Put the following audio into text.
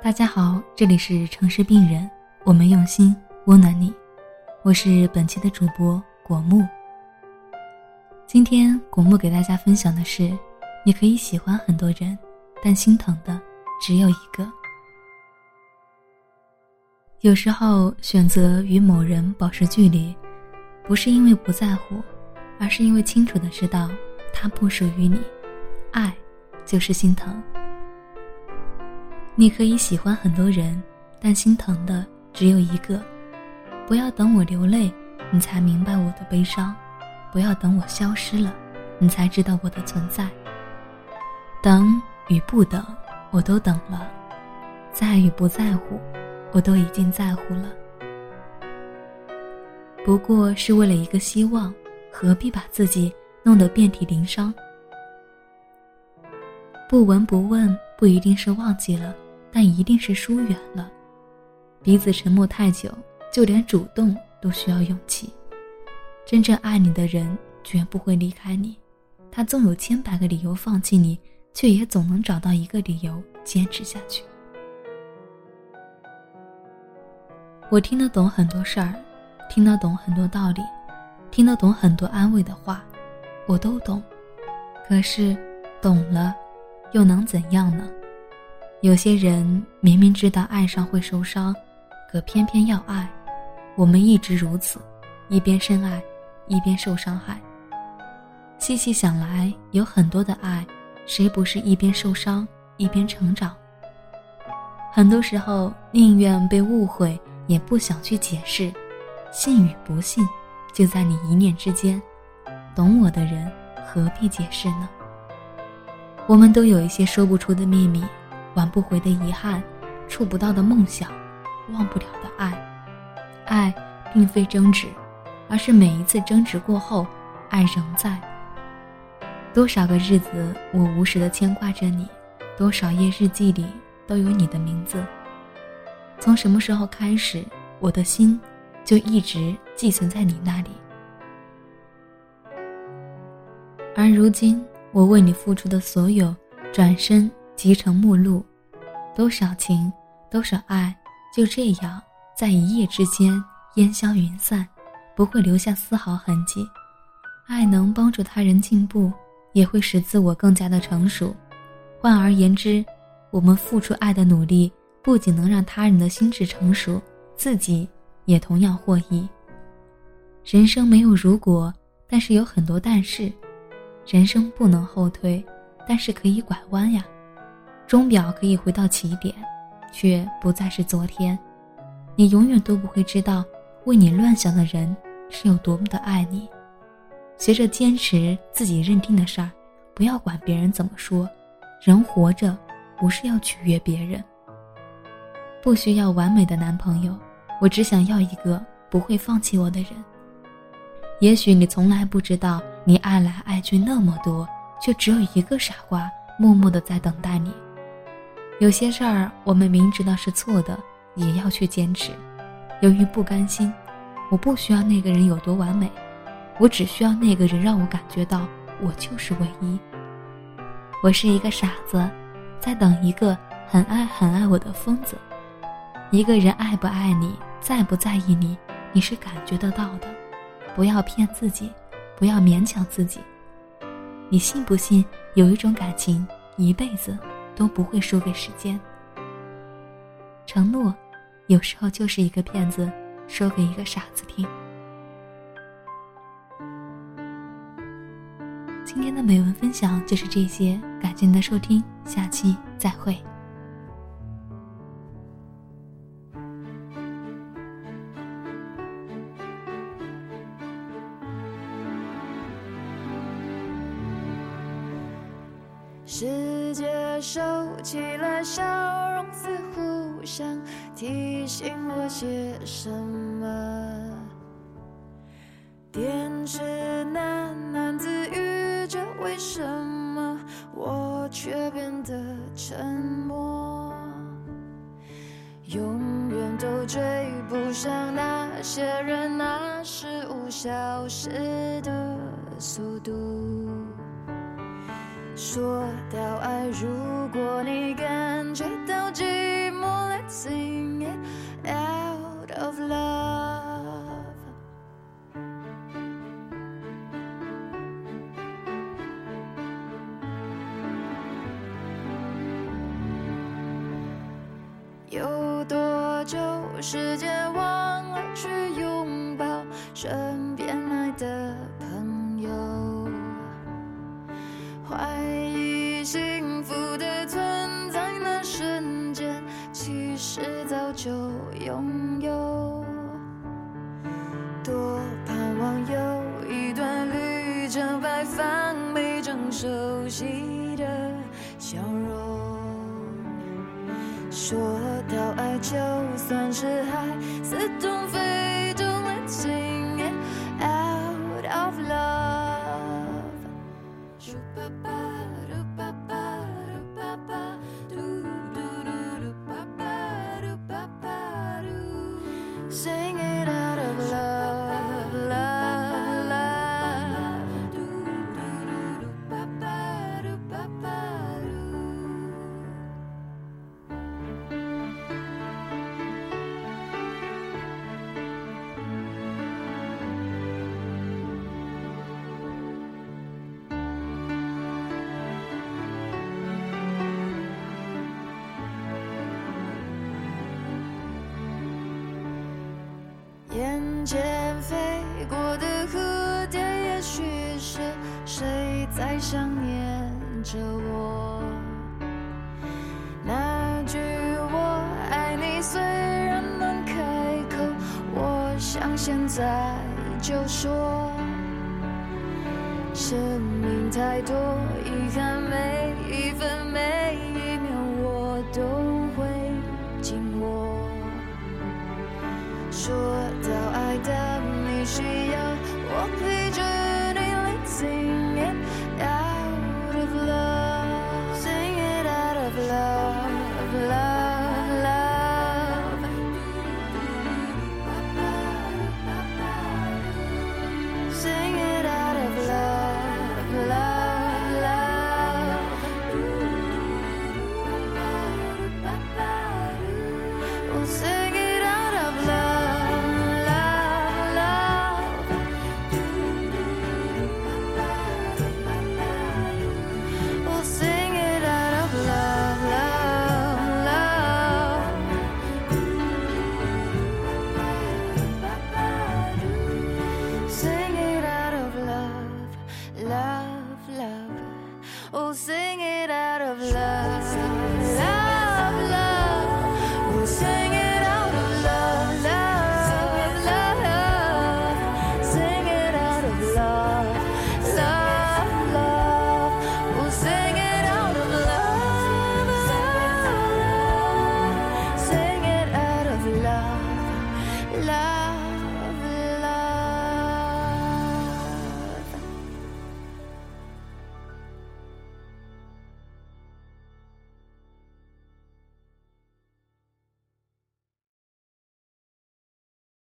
大家好，这里是城市病人，我们用心温暖你，我是本期的主播果木。今天果木给大家分享的是，你可以喜欢很多人，但心疼的只有一个。有时候选择与某人保持距离，不是因为不在乎，而是因为清楚的知道他不属于你。爱，就是心疼。你可以喜欢很多人，但心疼的只有一个。不要等我流泪，你才明白我的悲伤；不要等我消失了，你才知道我的存在。等与不等，我都等了；在与不在乎，我都已经在乎了。不过是为了一个希望，何必把自己弄得遍体鳞伤？不闻不问，不一定是忘记了。但一定是疏远了，彼此沉默太久，就连主动都需要勇气。真正爱你的人绝不会离开你，他纵有千百个理由放弃你，却也总能找到一个理由坚持下去。我听得懂很多事儿，听得懂很多道理，听得懂很多安慰的话，我都懂。可是，懂了，又能怎样呢？有些人明明知道爱上会受伤，可偏偏要爱。我们一直如此，一边深爱，一边受伤害。细细想来，有很多的爱，谁不是一边受伤一边成长？很多时候宁愿被误会，也不想去解释。信与不信，就在你一念之间。懂我的人，何必解释呢？我们都有一些说不出的秘密。挽不回的遗憾，触不到的梦想，忘不了的爱。爱并非争执，而是每一次争执过后，爱仍在。多少个日子，我无时的牵挂着你；多少页日记里都有你的名字。从什么时候开始，我的心就一直寄存在你那里？而如今，我为你付出的所有，转身。集成目录，多少情，多少爱，就这样在一夜之间烟消云散，不会留下丝毫痕迹。爱能帮助他人进步，也会使自我更加的成熟。换而言之，我们付出爱的努力，不仅能让他人的心智成熟，自己也同样获益。人生没有如果，但是有很多但是。人生不能后退，但是可以拐弯呀。钟表可以回到起点，却不再是昨天。你永远都不会知道，为你乱想的人是有多么的爱你。学着坚持自己认定的事儿，不要管别人怎么说。人活着，不是要取悦别人。不需要完美的男朋友，我只想要一个不会放弃我的人。也许你从来不知道，你爱来爱去那么多，却只有一个傻瓜默默的在等待你。有些事儿，我们明知道是错的，也要去坚持。由于不甘心，我不需要那个人有多完美，我只需要那个人让我感觉到我就是唯一。我是一个傻子，在等一个很爱很爱我的疯子。一个人爱不爱你，在不在意你，你是感觉得到的。不要骗自己，不要勉强自己。你信不信有一种感情，一辈子？都不会输给时间。承诺，有时候就是一个骗子说给一个傻子听。今天的美文分享就是这些，感谢您的收听，下期再会。想提醒我些什么。电视喃喃自语着，为什么我却变得沉默？永远都追不上那些人那事物消失的速度。说到爱，如时间，忘了去拥抱身边爱的朋友，怀疑幸福的存在那瞬间，其实早就拥有。多盼望有一段旅程，摆放每张熟悉的笑容。说，就算是海似东前飞过的蝴蝶，也许是谁在想念着我。那句我爱你虽然难开口，我想现在就说。生命太多遗憾，没 love.